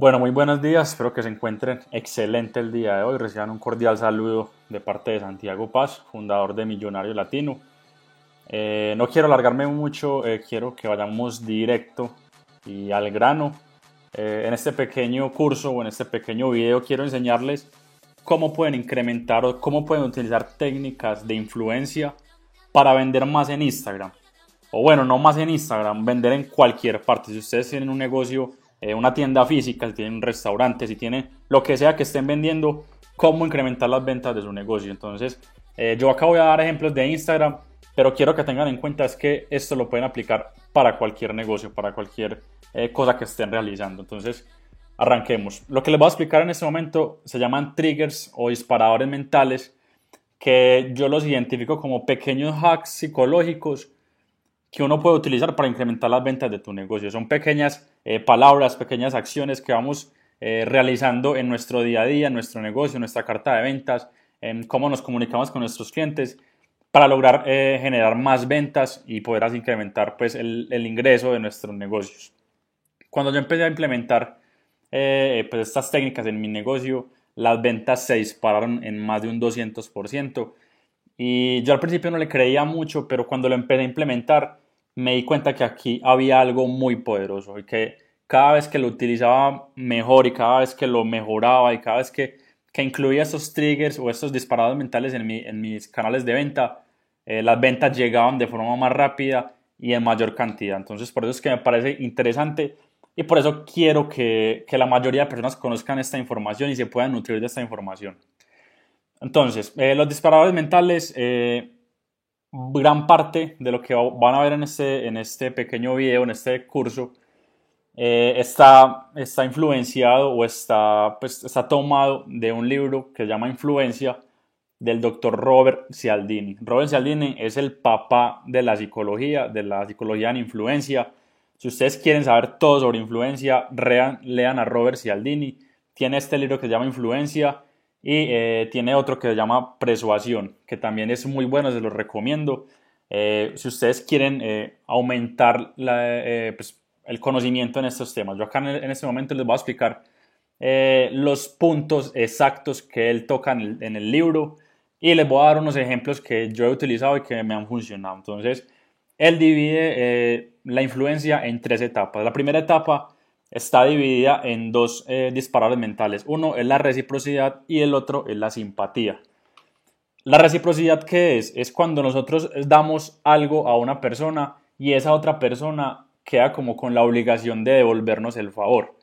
Bueno, muy buenos días, espero que se encuentren excelente el día de hoy. Reciban un cordial saludo de parte de Santiago Paz, fundador de Millonario Latino. Eh, no quiero alargarme mucho, eh, quiero que vayamos directo y al grano. Eh, en este pequeño curso o en este pequeño video quiero enseñarles cómo pueden incrementar o cómo pueden utilizar técnicas de influencia para vender más en Instagram. O bueno, no más en Instagram, vender en cualquier parte. Si ustedes tienen un negocio eh, una tienda física, si tienen un restaurante, si tienen lo que sea que estén vendiendo, cómo incrementar las ventas de su negocio. Entonces, eh, yo acá voy a dar ejemplos de Instagram, pero quiero que tengan en cuenta es que esto lo pueden aplicar para cualquier negocio, para cualquier eh, cosa que estén realizando. Entonces, arranquemos. Lo que les voy a explicar en este momento se llaman triggers o disparadores mentales, que yo los identifico como pequeños hacks psicológicos que uno puede utilizar para incrementar las ventas de tu negocio. Son pequeñas eh, palabras, pequeñas acciones que vamos eh, realizando en nuestro día a día, en nuestro negocio, en nuestra carta de ventas, en cómo nos comunicamos con nuestros clientes para lograr eh, generar más ventas y poder así incrementar pues, el, el, ingreso de nuestros negocios. Cuando yo empecé a implementar pues, estas técnicas en mi negocio, las ventas se dispararon en más de un 200%. Y yo al principio no le creía mucho, pero cuando lo empecé a implementar me di cuenta que aquí había algo muy poderoso y que cada vez que lo utilizaba mejor y cada vez que lo mejoraba y cada vez que, que incluía estos triggers o estos disparados mentales en, mi, en mis canales de venta, eh, las ventas llegaban de forma más rápida y en mayor cantidad. Entonces por eso es que me parece interesante y por eso quiero que, que la mayoría de personas conozcan esta información y se puedan nutrir de esta información. Entonces, eh, los disparadores mentales, eh, gran parte de lo que van a ver en este, en este pequeño video, en este curso, eh, está, está influenciado o está, pues, está tomado de un libro que se llama Influencia del doctor Robert Cialdini. Robert Cialdini es el papá de la psicología, de la psicología en influencia. Si ustedes quieren saber todo sobre influencia, lean a Robert Cialdini. Tiene este libro que se llama Influencia y eh, tiene otro que se llama Persuasión, que también es muy bueno, se los recomiendo. Eh, si ustedes quieren eh, aumentar pues, el conocimiento en estos temas, yo acá en, este momento les voy a explicar los puntos exactos que él toca en el, en el, libro y les voy a dar unos ejemplos que yo he utilizado y que me han funcionado. Entonces, él divide la influencia en tres etapas. La primera etapa está dividida en dos eh, disparadores mentales. Uno es la reciprocidad y el otro es la simpatía. La reciprocidad, ¿qué es? Es cuando nosotros damos algo a una persona y esa otra persona queda como con la obligación de devolvernos el favor.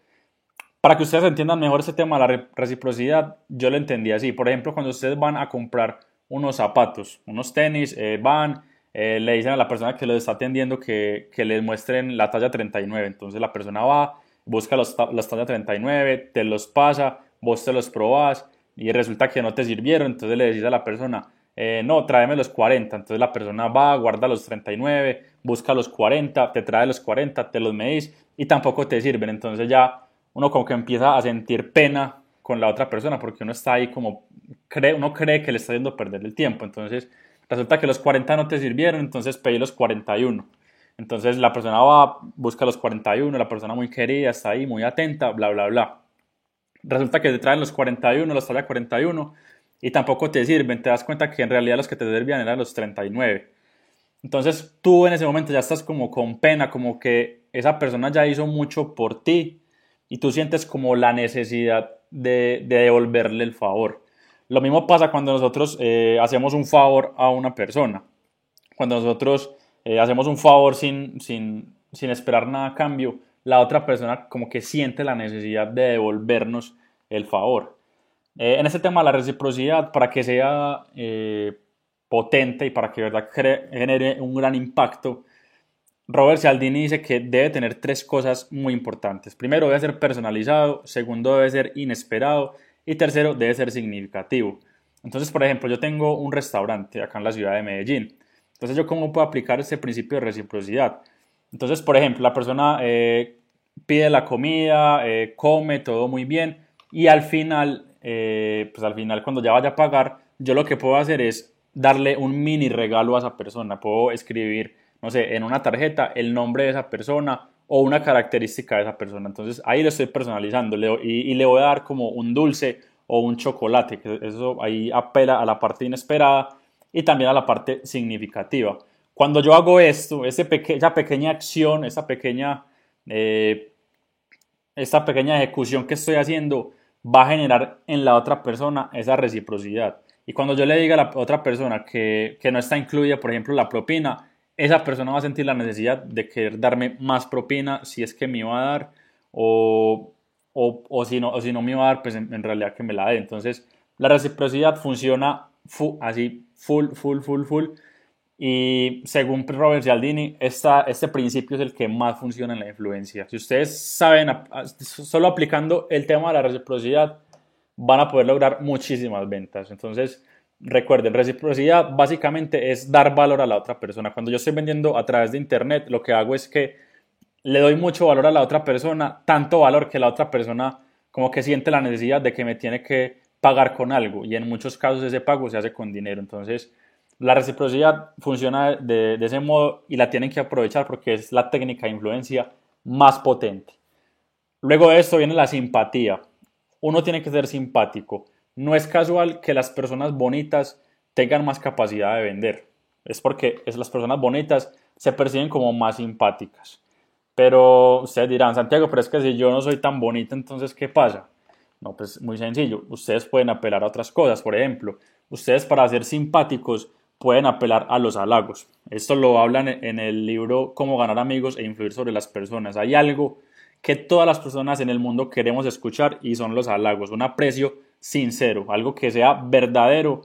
Para que ustedes entiendan mejor ese tema de la reciprocidad, yo lo entendí así. Por ejemplo, cuando ustedes van a comprar unos zapatos, unos tenis, eh, van, eh, le dicen a la persona que los está atendiendo que, que les muestren la talla 39. Entonces la persona va, busca los, los talla 39, te los pasa, vos te los probás y resulta que no te sirvieron, entonces le decís a la persona, eh, no, tráeme los 40, entonces la persona va, guarda los 39, busca los 40, te trae los 40, te los medís y tampoco te sirven, entonces ya uno como que empieza a sentir pena con la otra persona porque uno está ahí como, cree, uno cree que le está haciendo perder el tiempo, entonces resulta que los 40 no te sirvieron, entonces pedí los 41 entonces la persona va, busca los 41, la persona muy querida, está ahí, muy atenta, bla, bla, bla. Resulta que te traen los 41, los talla 41 y tampoco te sirven. Te das cuenta que en realidad los que te servían eran los 39. Entonces tú en ese momento ya estás como con pena, como que esa persona ya hizo mucho por ti y tú sientes como la necesidad de, devolverle el favor. Lo mismo pasa cuando nosotros eh, hacemos un favor a una persona. Cuando nosotros eh, hacemos un favor sin, sin, sin esperar nada a cambio, la otra persona como que siente la necesidad de devolvernos el favor. Eh, en este tema la reciprocidad, para que sea eh, potente y para que verdad genere un gran impacto, Robert Cialdini dice que debe tener tres cosas muy importantes. Primero, debe ser personalizado, segundo, debe ser inesperado y tercero, debe ser significativo. Entonces, por ejemplo, yo tengo un restaurante acá en la ciudad de Medellín entonces, ¿yo cómo puedo aplicar ese principio de reciprocidad? Entonces, por ejemplo, la persona eh, pide la comida, eh, come, todo muy bien, y al final, eh, pues al final cuando ya vaya a pagar, yo lo que puedo hacer es darle un mini regalo a esa persona. Puedo escribir, no sé, en una tarjeta el nombre de esa persona o una característica de esa persona. Entonces ahí lo estoy personalizando y, y le voy a dar como un dulce o un chocolate, que eso ahí apela a la parte inesperada y también a la parte significativa. Cuando yo hago esto, esa pequeña acción, esa pequeña, eh, esta pequeña ejecución que estoy haciendo va a generar en la otra persona esa reciprocidad. Y cuando yo le diga a la otra persona que, que no está incluida, por ejemplo, la propina, esa persona va a sentir la necesidad de querer darme más propina si es que me iba a dar o, o, o, si, no, o si no me iba a dar, pues en, realidad que me la dé. Entonces, la reciprocidad funciona así, full, full, full, full. Y según Robert Cialdini, esta, este principio es el que más funciona en la influencia. Si ustedes saben, solo aplicando el tema de la reciprocidad, van a poder lograr muchísimas ventas. Entonces, recuerden, reciprocidad básicamente es dar valor a la otra persona. Cuando yo estoy vendiendo a través de Internet, lo que hago es que le doy mucho valor a la otra persona, tanto valor que la otra persona como que siente la necesidad de que me tiene que pagar con algo. Y en muchos casos ese pago se hace con dinero. Entonces, la reciprocidad funciona de, ese modo y la tienen que aprovechar porque es la técnica de influencia más potente. Luego de esto viene la simpatía. Uno tiene que ser simpático. No es casual que las personas bonitas tengan más capacidad de vender. Es porque es las personas bonitas se perciben como más simpáticas. Pero ustedes dirán, Santiago, pero es que si yo no soy tan bonita, entonces ¿qué pasa? No, pues muy sencillo. Ustedes pueden apelar a otras cosas. Por ejemplo, ustedes para ser simpáticos pueden apelar a los halagos. Esto lo hablan en el libro Cómo ganar amigos e influir sobre las personas. Hay algo que todas las personas en el mundo queremos escuchar y son los halagos, un aprecio sincero, algo que sea verdadero.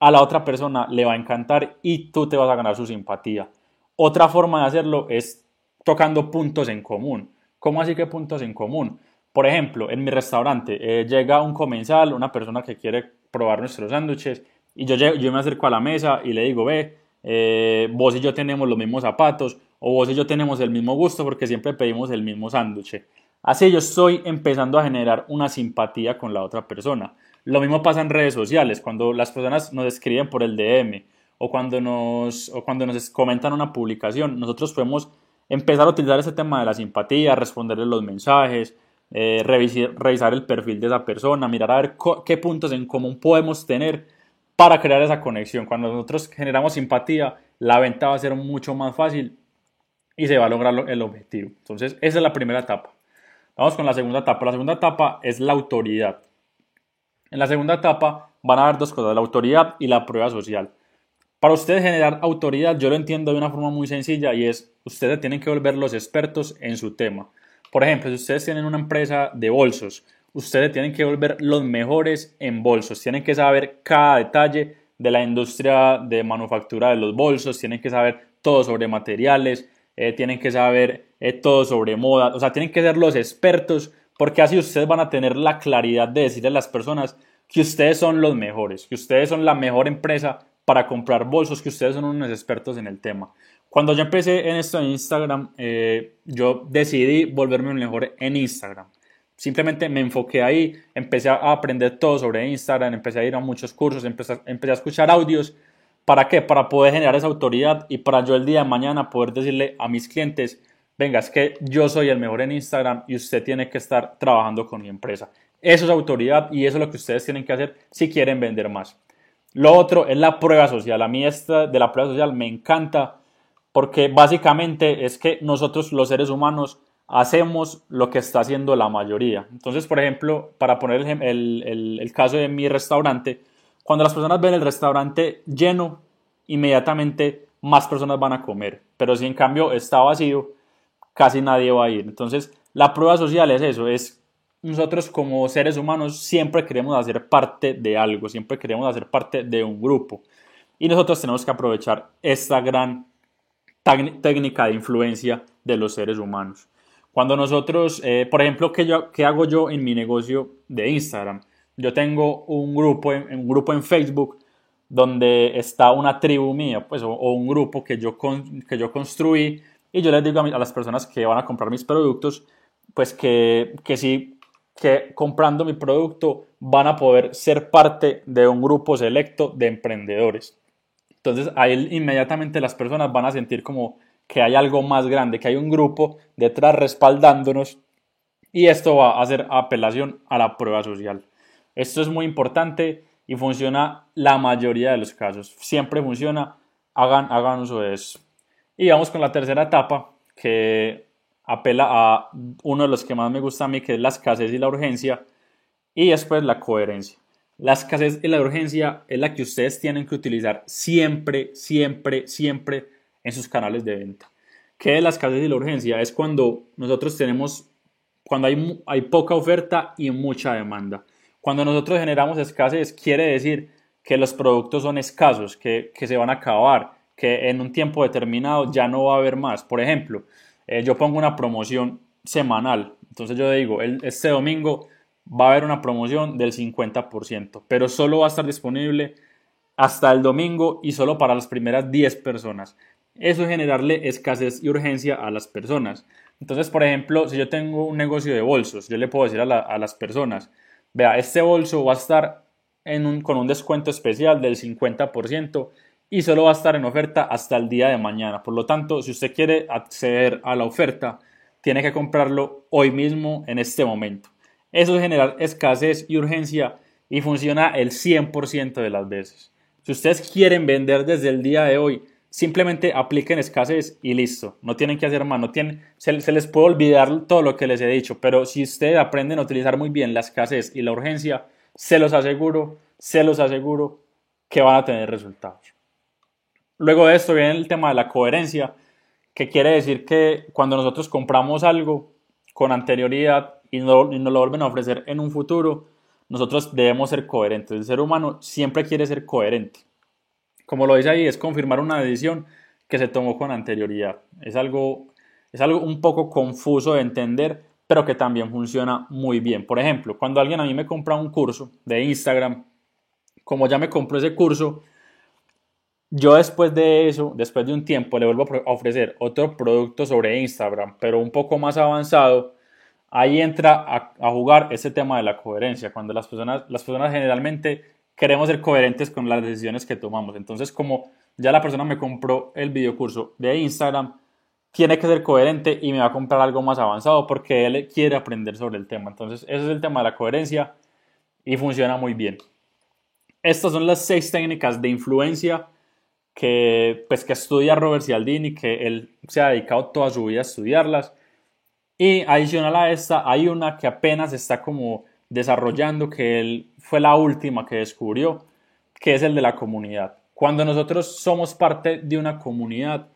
A la otra persona le va a encantar y tú te vas a ganar su simpatía. Otra forma de hacerlo es tocando puntos en común. ¿Cómo así que puntos en común? Por ejemplo, en mi restaurante eh, llega un comensal, una persona que quiere probar nuestros sándwiches y yo, yo me acerco a la mesa y le digo, ve, eh, vos y yo tenemos los mismos zapatos o vos y yo tenemos el mismo gusto porque siempre pedimos el mismo sándwich. Así yo estoy empezando a generar una simpatía con la otra persona. Lo mismo pasa en redes sociales, cuando las personas nos escriben por el DM o cuando nos, o cuando nos comentan una publicación, nosotros podemos empezar a utilizar ese tema de la simpatía, responderle los mensajes, eh, revisar, el perfil de esa persona, mirar a ver qué puntos en común podemos tener para crear esa conexión. Cuando nosotros generamos simpatía, la venta va a ser mucho más fácil y se va a lograr el objetivo. Entonces, esa es la primera etapa. Vamos con la segunda etapa. La segunda etapa es la autoridad. En la segunda etapa van a haber dos cosas, la autoridad y la prueba social. Para ustedes generar autoridad, yo lo entiendo de una forma muy sencilla y es, ustedes tienen que volver los expertos en su tema. Por ejemplo, si ustedes tienen una empresa de bolsos, ustedes tienen que volver los mejores en bolsos, tienen que saber cada detalle de la industria de manufactura de los bolsos, tienen que saber todo sobre materiales, eh, tienen que saber eh, todo sobre moda, o sea, tienen que ser los expertos porque así ustedes van a tener la claridad de decirle a las personas que ustedes son los mejores, que ustedes son la mejor empresa para comprar bolsos, que ustedes son unos expertos en el tema. Cuando yo empecé en esto en Instagram, eh, yo decidí volverme un mejor en Instagram. Simplemente me enfoqué ahí, empecé a aprender todo sobre Instagram, empecé a ir a muchos cursos, empecé, empecé a escuchar audios. ¿Para qué? Para poder generar esa autoridad y para yo el día de mañana poder decirle a mis clientes, venga, es que yo soy el mejor en Instagram y usted tiene que estar trabajando con mi empresa. Eso es autoridad y eso es lo que ustedes tienen que hacer si quieren vender más. Lo otro es la prueba social. A mí esta de la prueba social me encanta porque básicamente es que nosotros los seres humanos hacemos lo que está haciendo la mayoría. Entonces, por ejemplo, para poner el, caso de mi restaurante, cuando las personas ven el restaurante lleno, inmediatamente más personas van a comer. Pero si en cambio está vacío, casi nadie va a ir. Entonces, la prueba social es eso, es nosotros como seres humanos siempre queremos hacer parte de algo, siempre queremos hacer parte de un grupo. Y nosotros tenemos que aprovechar esta gran técnica de influencia de los seres humanos. Cuando nosotros, eh, por ejemplo, ¿qué, yo, ¿qué hago yo en mi negocio de Instagram? Yo tengo un grupo un grupo en Facebook donde está una tribu mía, pues, o, un grupo que yo, que yo construí y yo les digo a, las personas que van a comprar mis productos, pues que, que sí, que comprando mi producto van a poder ser parte de un grupo selecto de emprendedores. Entonces ahí inmediatamente las personas van a sentir como que hay algo más grande, que hay un grupo detrás respaldándonos y esto va a hacer apelación a la prueba social. Esto es muy importante y funciona la mayoría de los casos. Siempre funciona, hagan, hagan uso de eso. Y vamos con la tercera etapa que apela a uno de los que más me gusta a mí, que es la escasez y la urgencia, y después la coherencia. La escasez y la urgencia es la que ustedes tienen que utilizar siempre, siempre, siempre en sus canales de venta. ¿Qué es la escasez y la urgencia? Es cuando nosotros tenemos, cuando hay, hay poca oferta y mucha demanda. Cuando nosotros generamos escasez, quiere decir que los productos son escasos, que, que se van a acabar, que en un tiempo determinado ya no va a haber más. Por ejemplo, eh, yo pongo una promoción semanal. Entonces yo digo, el, este domingo va a haber una promoción del 50%, pero solo va a estar disponible hasta el domingo y solo para las primeras 10 personas. Eso es generarle escasez y urgencia a las personas. Entonces, por ejemplo, si yo tengo un negocio de bolsos, yo le puedo decir a, las personas, vea, este bolso va a estar con un descuento especial del 50% y solo va a estar en oferta hasta el día de mañana. Por lo tanto, si usted quiere acceder a la oferta, tiene que comprarlo hoy mismo, en este momento. Eso es generar escasez y urgencia y funciona el 100% de las veces. Si ustedes quieren vender desde el día de hoy, simplemente apliquen escasez y listo. No tienen que hacer más, no tienen, se, se, les puede olvidar todo lo que les he dicho, pero si ustedes aprenden a utilizar muy bien la escasez y la urgencia, se los aseguro, se los aseguro que van a tener resultados. Luego de esto viene el tema de la coherencia, que quiere decir que cuando nosotros compramos algo con anterioridad, y, no, lo vuelven a ofrecer en un futuro, nosotros debemos ser coherentes. El ser humano siempre quiere ser coherente. Como lo dice ahí, es confirmar una decisión que se tomó con anterioridad. Es algo, es algo un poco confuso de entender, pero que también funciona muy bien. Por ejemplo, cuando alguien a mí me compra un curso de Instagram, como ya me compró ese curso, yo después de eso, después de un tiempo, le vuelvo a ofrecer otro producto sobre Instagram, pero un poco más avanzado, ahí entra a, jugar ese tema de la coherencia, cuando las personas, las personas generalmente queremos ser coherentes con las decisiones que tomamos. Entonces, como ya la persona me compró el videocurso de Instagram, tiene que ser coherente y me va a comprar algo más avanzado porque él quiere aprender sobre el tema. Entonces, ese es el tema de la coherencia y funciona muy bien. Estas son las seis técnicas de influencia que, pues, que estudia Robert Cialdini, que él se ha dedicado toda su vida a estudiarlas y adicional a esta, hay una que apenas está como desarrollando, que él fue la última que descubrió, que es el de la comunidad. Cuando nosotros somos parte de una comunidad,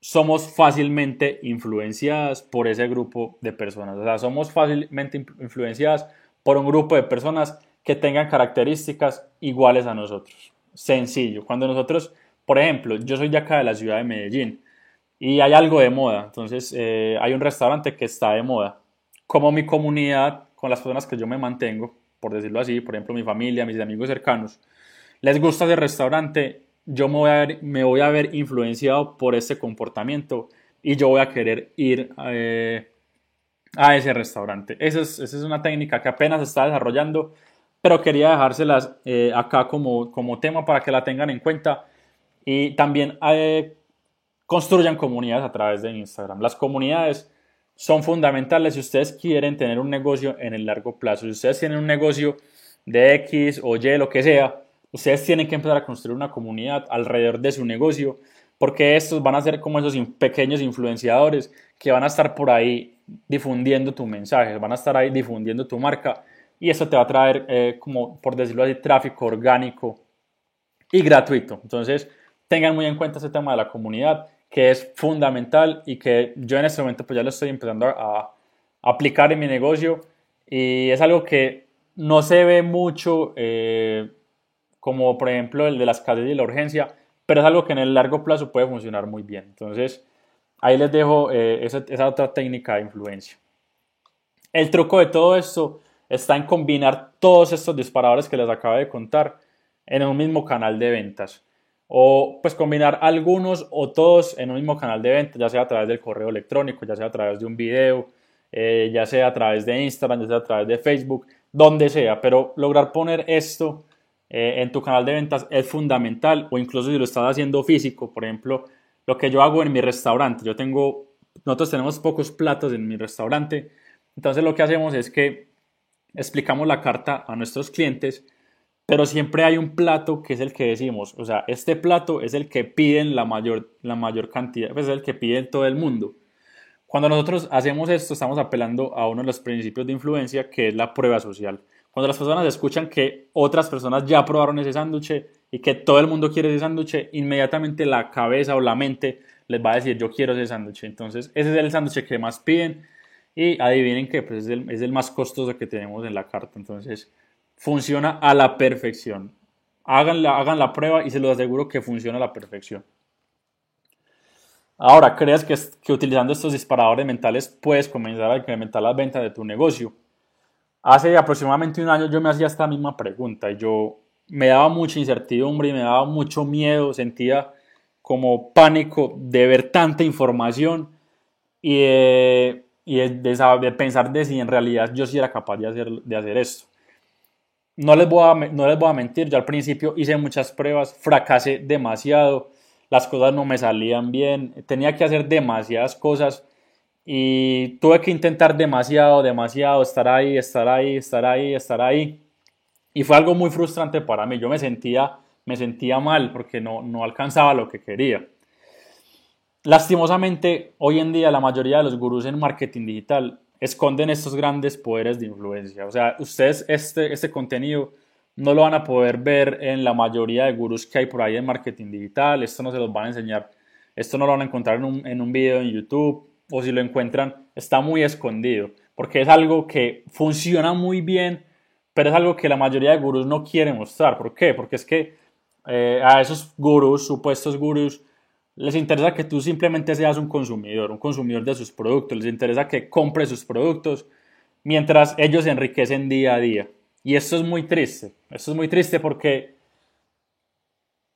somos fácilmente influenciadas por ese grupo de personas. O sea, somos fácilmente influenciadas por un grupo de personas que tengan características iguales a nosotros. Sencillo. Cuando nosotros, por ejemplo, yo soy de acá de la ciudad de Medellín y hay algo de moda. Entonces, eh, hay un restaurante que está de moda. Como mi comunidad, con las personas que yo me mantengo, por decirlo así, por ejemplo, mi familia, mis amigos cercanos, les gusta ese restaurante, yo me voy a ver, me voy a ver influenciado por ese comportamiento y yo voy a querer ir eh, a ese restaurante. Esa es, esa es, una técnica que apenas está desarrollando, pero quería dejárselas eh, acá como, como tema para que la tengan en cuenta. Y también construyan comunidades a través de Instagram. Las comunidades son fundamentales si ustedes quieren tener un negocio en el largo plazo. Si ustedes tienen un negocio de X o Y, lo que sea, ustedes tienen que empezar a construir una comunidad alrededor de su negocio, porque estos van a ser como esos pequeños influenciadores que van a estar por ahí difundiendo tu mensaje, van a estar ahí difundiendo tu marca y eso te va a traer, eh, como por decirlo así, tráfico orgánico y gratuito. Entonces, tengan muy en cuenta ese tema de la comunidad que es fundamental y que yo en este momento pues ya lo estoy empezando a, aplicar en mi negocio y es algo que no se ve mucho eh, como por ejemplo el de las casas y la urgencia, pero es algo que en el largo plazo puede funcionar muy bien. Entonces ahí les dejo eh, esa otra técnica de influencia. El truco de todo esto está en combinar todos estos disparadores que les acabo de contar en un mismo canal de ventas o pues combinar algunos o todos en un mismo canal de venta, ya sea a través del correo electrónico, ya sea a través de un video, eh, ya sea a través de Instagram, ya sea a través de Facebook, donde sea, pero lograr poner esto eh, en tu canal de ventas es fundamental o incluso si lo estás haciendo físico, por ejemplo, lo que yo hago en mi restaurante. Yo tengo, nosotros tenemos pocos platos en mi restaurante, entonces lo que hacemos es que explicamos la carta a nuestros clientes, pero siempre hay un plato que es el que decimos, o sea, este plato es el que piden la mayor, la mayor cantidad, pues es el que piden todo el mundo. Cuando nosotros hacemos esto, estamos apelando a uno de los principios de influencia, que es la prueba social. Cuando las personas escuchan que otras personas ya probaron ese sándwich y que todo el mundo quiere ese sándwich, inmediatamente la cabeza o la mente les va a decir yo quiero ese sándwich. Entonces ese es el sándwich que más piden y adivinen que pues, es, el, es el más costoso que tenemos en la carta. Entonces funciona a la perfección. Hagan la, hagan la prueba y se los aseguro que funciona a la perfección. Ahora, ¿crees que, que utilizando estos disparadores mentales puedes comenzar a incrementar las ventas de tu negocio? Hace aproximadamente un año yo me hacía esta misma pregunta y yo me daba mucha incertidumbre y me daba mucho miedo, sentía como pánico de ver tanta información y de, y de, pensar de si en realidad yo sí era capaz de hacer, de hacer esto. No les, voy a, no les voy a mentir, yo al principio hice muchas pruebas, fracasé demasiado, las cosas no me salían bien, tenía que hacer demasiadas cosas y tuve que intentar demasiado, demasiado, estar ahí, estar ahí, estar ahí, estar ahí. Y fue algo muy frustrante para mí. Yo me sentía, me sentía mal porque no, no alcanzaba lo que quería. Lastimosamente, hoy en día la mayoría de los gurús en marketing digital esconden estos grandes poderes de influencia. O sea, ustedes este, este contenido no lo van a poder ver en la mayoría de gurús que hay por ahí en marketing digital. Esto no se los van a enseñar. Esto no lo van a encontrar en un, en un video en YouTube o si lo encuentran, está muy escondido, porque es algo que funciona muy bien, pero es algo que la mayoría de gurús no quieren mostrar. ¿Por qué? Porque es que eh, a esos gurús, supuestos gurús, les interesa que tú simplemente seas un consumidor, un consumidor de sus productos, les interesa que compres sus productos, mientras ellos se enriquecen día a día. Y esto es muy triste, esto es muy triste porque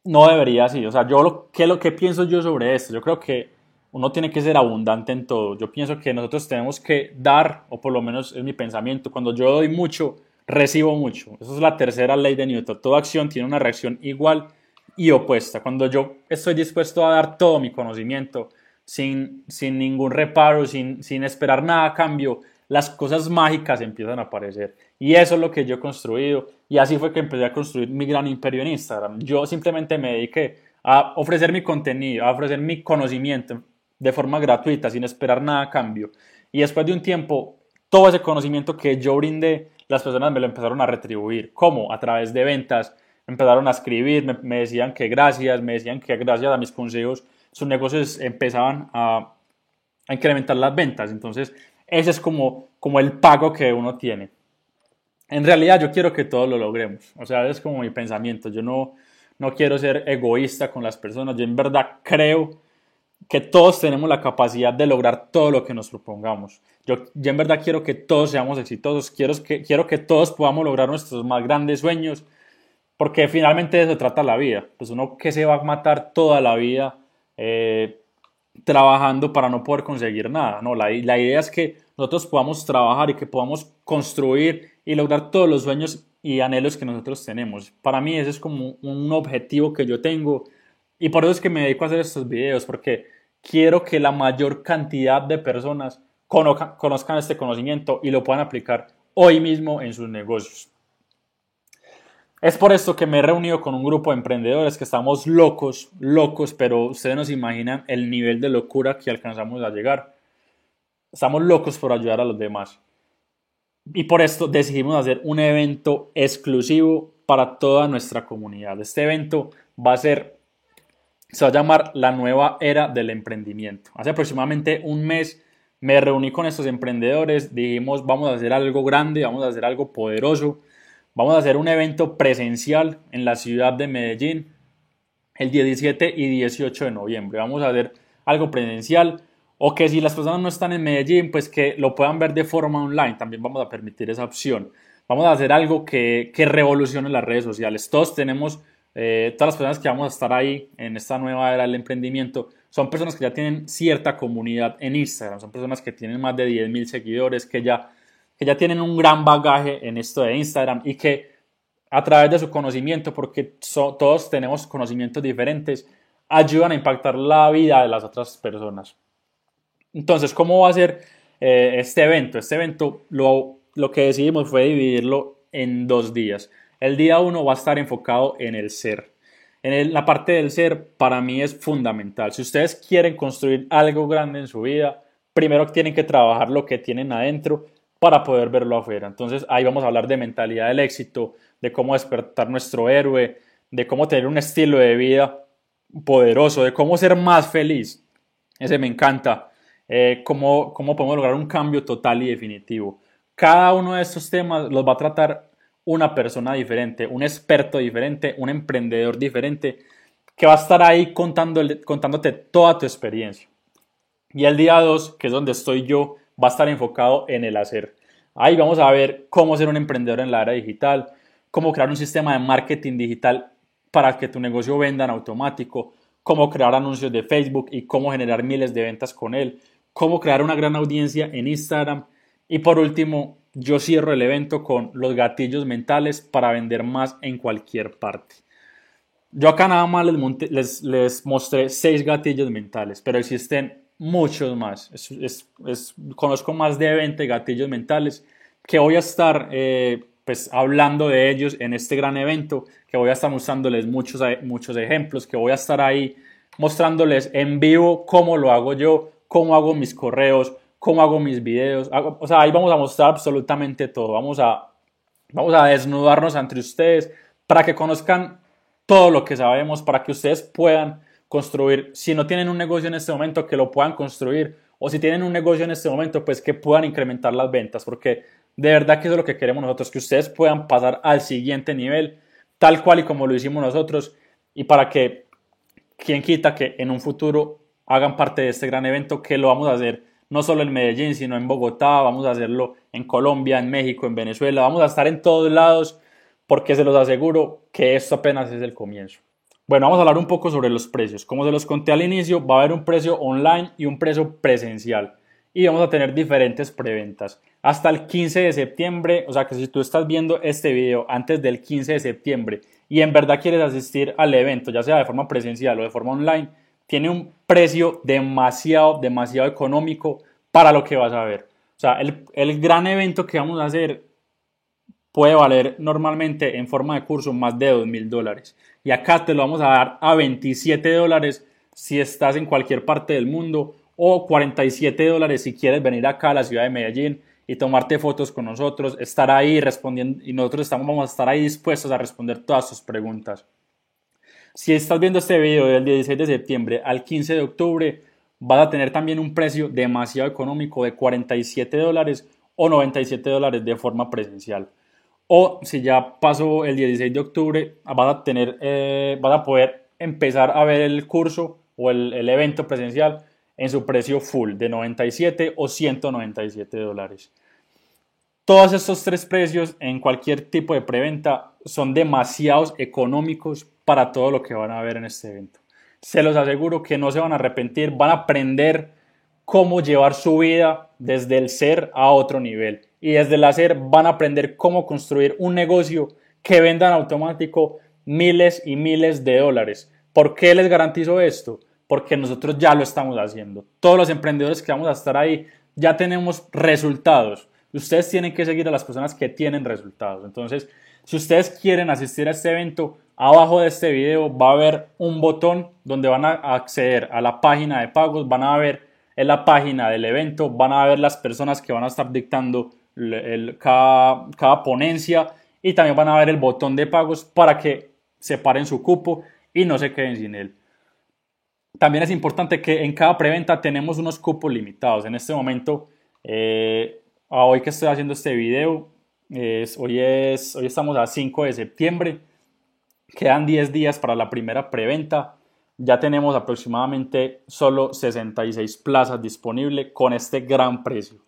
no debería así. O sea, yo lo que, lo que pienso yo sobre esto, yo creo que uno tiene que ser abundante en todo. Yo pienso que nosotros tenemos que dar, o por lo menos es mi pensamiento, cuando yo doy mucho, recibo mucho. Esa es la tercera ley de Newton. Toda acción tiene una reacción igual y opuesta. Cuando yo estoy dispuesto a dar todo mi conocimiento, sin, sin ningún reparo, sin, sin esperar nada a cambio, las cosas mágicas empiezan a aparecer. Y eso es lo que yo he construido. Y así fue que empecé a construir mi gran imperio en Instagram. Yo simplemente me dediqué a ofrecer mi contenido, a ofrecer mi conocimiento, de forma gratuita, sin esperar nada a cambio. Y después de un tiempo, todo ese conocimiento que yo brindé, las personas me lo empezaron a retribuir. ¿Cómo? A través de ventas. Empezaron a escribir, me, decían que gracias, me decían que gracias a mis consejos sus negocios empezaban a, a incrementar las ventas. Entonces, ese es como, como el pago que uno tiene. En realidad yo quiero que todos lo logremos. O sea, es como mi pensamiento. Yo no, no quiero ser egoísta con las personas. Yo en verdad creo que todos tenemos la capacidad de lograr todo lo que nos propongamos. Yo, en verdad quiero que todos seamos exitosos, quiero que, quiero que todos podamos lograr nuestros más grandes sueños, porque finalmente de eso trata la vida. Pues uno que se va a matar toda la vida eh, trabajando para no poder conseguir nada. No, la, la idea es que nosotros podamos trabajar y que podamos construir y lograr todos los sueños y anhelos que nosotros tenemos. Para mí ese es como un objetivo que yo tengo y por eso es que me dedico a hacer estos videos, porque quiero que la mayor cantidad de personas conozcan, este conocimiento y lo puedan aplicar hoy mismo en sus negocios. Es por esto que me he reunido con un grupo de emprendedores que estamos locos, locos, pero ustedes no se imaginan el nivel de locura que alcanzamos a llegar. Estamos locos por ayudar a los demás. Y por esto decidimos hacer un evento exclusivo para toda nuestra comunidad. Este evento va a ser se va a llamar la nueva era del emprendimiento. Hace aproximadamente un mes me reuní con estos emprendedores, dijimos vamos a hacer algo grande, vamos a hacer algo poderoso, vamos a hacer un evento presencial en la ciudad de Medellín el 17 y 18 de noviembre. Vamos a hacer algo presencial o que si las personas no están en Medellín, pues que lo puedan ver de forma online, también vamos a permitir esa opción. Vamos a hacer algo que, que revolucione las redes sociales. Todos tenemos eh, todas las personas que vamos a estar ahí en esta nueva era del emprendimiento son personas que ya tienen cierta comunidad en Instagram, son personas que tienen más de 10.000 seguidores, que ya, que ya tienen un gran bagaje en esto de Instagram y que a través de su conocimiento, porque todos tenemos conocimientos diferentes, ayudan a impactar la vida de las otras personas. Entonces, ¿cómo va a ser eh, este evento? Este evento lo, lo que decidimos fue dividirlo en dos días. El día uno va a estar enfocado en el ser. En la parte del ser para mí es fundamental. Si ustedes quieren construir algo grande en su vida, primero tienen que trabajar lo que tienen adentro para poder verlo afuera. Entonces ahí vamos a hablar de mentalidad del éxito, de cómo despertar nuestro héroe, de cómo tener un estilo de vida poderoso, de cómo ser más feliz. Ese me encanta. Eh, cómo, cómo podemos lograr un cambio total y definitivo. Cada uno de estos temas los va a tratar una persona diferente, un experto diferente, un emprendedor diferente, que va a estar ahí contándote toda tu experiencia. Y el día 2, que es donde estoy yo, va a estar enfocado en el hacer. Ahí vamos a ver cómo ser un emprendedor en la era digital, cómo crear un sistema de marketing digital para que tu negocio venda en automático, cómo crear anuncios de Facebook y cómo generar miles de ventas con él, cómo crear una gran audiencia en Instagram y por último, yo cierro el evento con los gatillos mentales para vender más en cualquier parte. Yo acá nada más les, les, mostré seis gatillos mentales, pero existen muchos más. conozco más de 20 gatillos mentales que voy a estar eh, pues, hablando de ellos en este gran evento, que voy a estar mostrándoles muchos, muchos ejemplos, que voy a estar ahí mostrándoles en vivo cómo lo hago yo, cómo hago mis correos, cómo hago mis videos. o sea, ahí vamos a mostrar absolutamente todo. Vamos a, vamos a desnudarnos ante ustedes para que conozcan todo lo que sabemos, para que ustedes puedan construir, si no tienen un negocio en este momento, que lo puedan construir, o si tienen un negocio en este momento, pues que puedan incrementar las ventas, porque de verdad que eso es lo que queremos nosotros, que ustedes puedan pasar al siguiente nivel, tal cual y como lo hicimos nosotros, y para que, quien quita que en un futuro hagan parte de este gran evento, que lo vamos a hacer no solo en Medellín, sino en Bogotá, vamos a hacerlo en Colombia, en México, en Venezuela, vamos a estar en todos lados porque se los aseguro que esto apenas es el comienzo. Bueno, vamos a hablar un poco sobre los precios. Como se los conté al inicio, va a haber un precio online y un precio presencial. Y vamos a tener diferentes preventas. Hasta el 15 de septiembre, o sea que si tú estás viendo este video antes del 15 de septiembre y en verdad quieres asistir al evento, ya sea de forma presencial o de forma online, tiene un precio demasiado, demasiado económico para lo que vas a ver. O sea, el, el gran evento que vamos a hacer puede valer normalmente en forma de curso más de 2 mil dólares. Y acá te lo vamos a dar a 27 dólares si estás en cualquier parte del mundo o 47 dólares si quieres venir acá a la ciudad de Medellín y tomarte fotos con nosotros, estar ahí respondiendo y nosotros estamos, vamos a estar ahí dispuestos a responder todas sus preguntas. Si estás viendo este video del 16 de septiembre al 15 de octubre, vas a tener también un precio demasiado económico de 47 dólares o 97 dólares de forma presencial. O si ya pasó el 16 de octubre, vas a, tener, eh, a poder empezar a ver el curso o el, el evento presencial en su precio full de 97 o 197 dólares. Todos estos tres precios en cualquier tipo de preventa son demasiados económicos para todo lo que van a ver en este evento. Se los aseguro que no se van a arrepentir, van a aprender cómo llevar su vida desde el ser a otro nivel. Y desde el hacer van a aprender cómo construir un negocio que venda en automático miles y miles de dólares. ¿Por qué les garantizo esto? Porque nosotros ya lo estamos haciendo. Todos los emprendedores que vamos a estar ahí ya tenemos resultados. Ustedes tienen que seguir a las personas que tienen resultados. Entonces, si ustedes quieren asistir a este evento, abajo de este video va a haber un botón donde van a acceder a la página de pagos, van a ver en la página del evento, van a ver las personas que van a estar dictando cada, cada ponencia y también van a ver el botón de pagos para que separen su cupo y no se queden sin él. También es importante que en cada preventa tenemos unos cupos limitados. En este momento eh, hoy que estoy haciendo este video, es, hoy, es, hoy estamos a 5 de septiembre, quedan 10 días para la primera preventa, ya tenemos aproximadamente solo 66 plazas disponibles con este gran precio.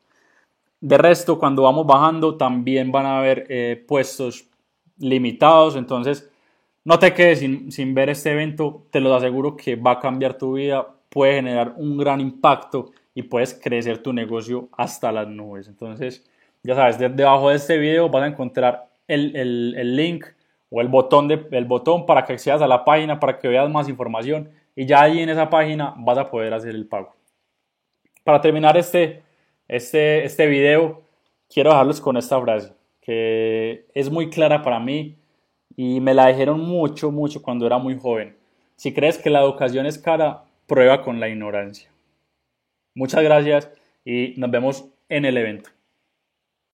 De resto, cuando vamos bajando, también van a haber eh, puestos limitados, entonces no te quedes sin, sin ver este evento, te lo aseguro que va a cambiar tu vida, puede generar un gran impacto y puedes crecer tu negocio hasta las nubes. Entonces, ya sabes, debajo de este video vas a encontrar el, el, link o el botón, de, el botón para que accedas a la página, para que veas más información y ya ahí en esa página vas a poder hacer el pago. Para terminar este, este, este video, quiero dejarlos con esta frase que es muy clara para mí y me la dijeron mucho, mucho cuando era muy joven. Si crees que la educación es cara, prueba con la ignorancia. Muchas gracias y nos vemos en el evento.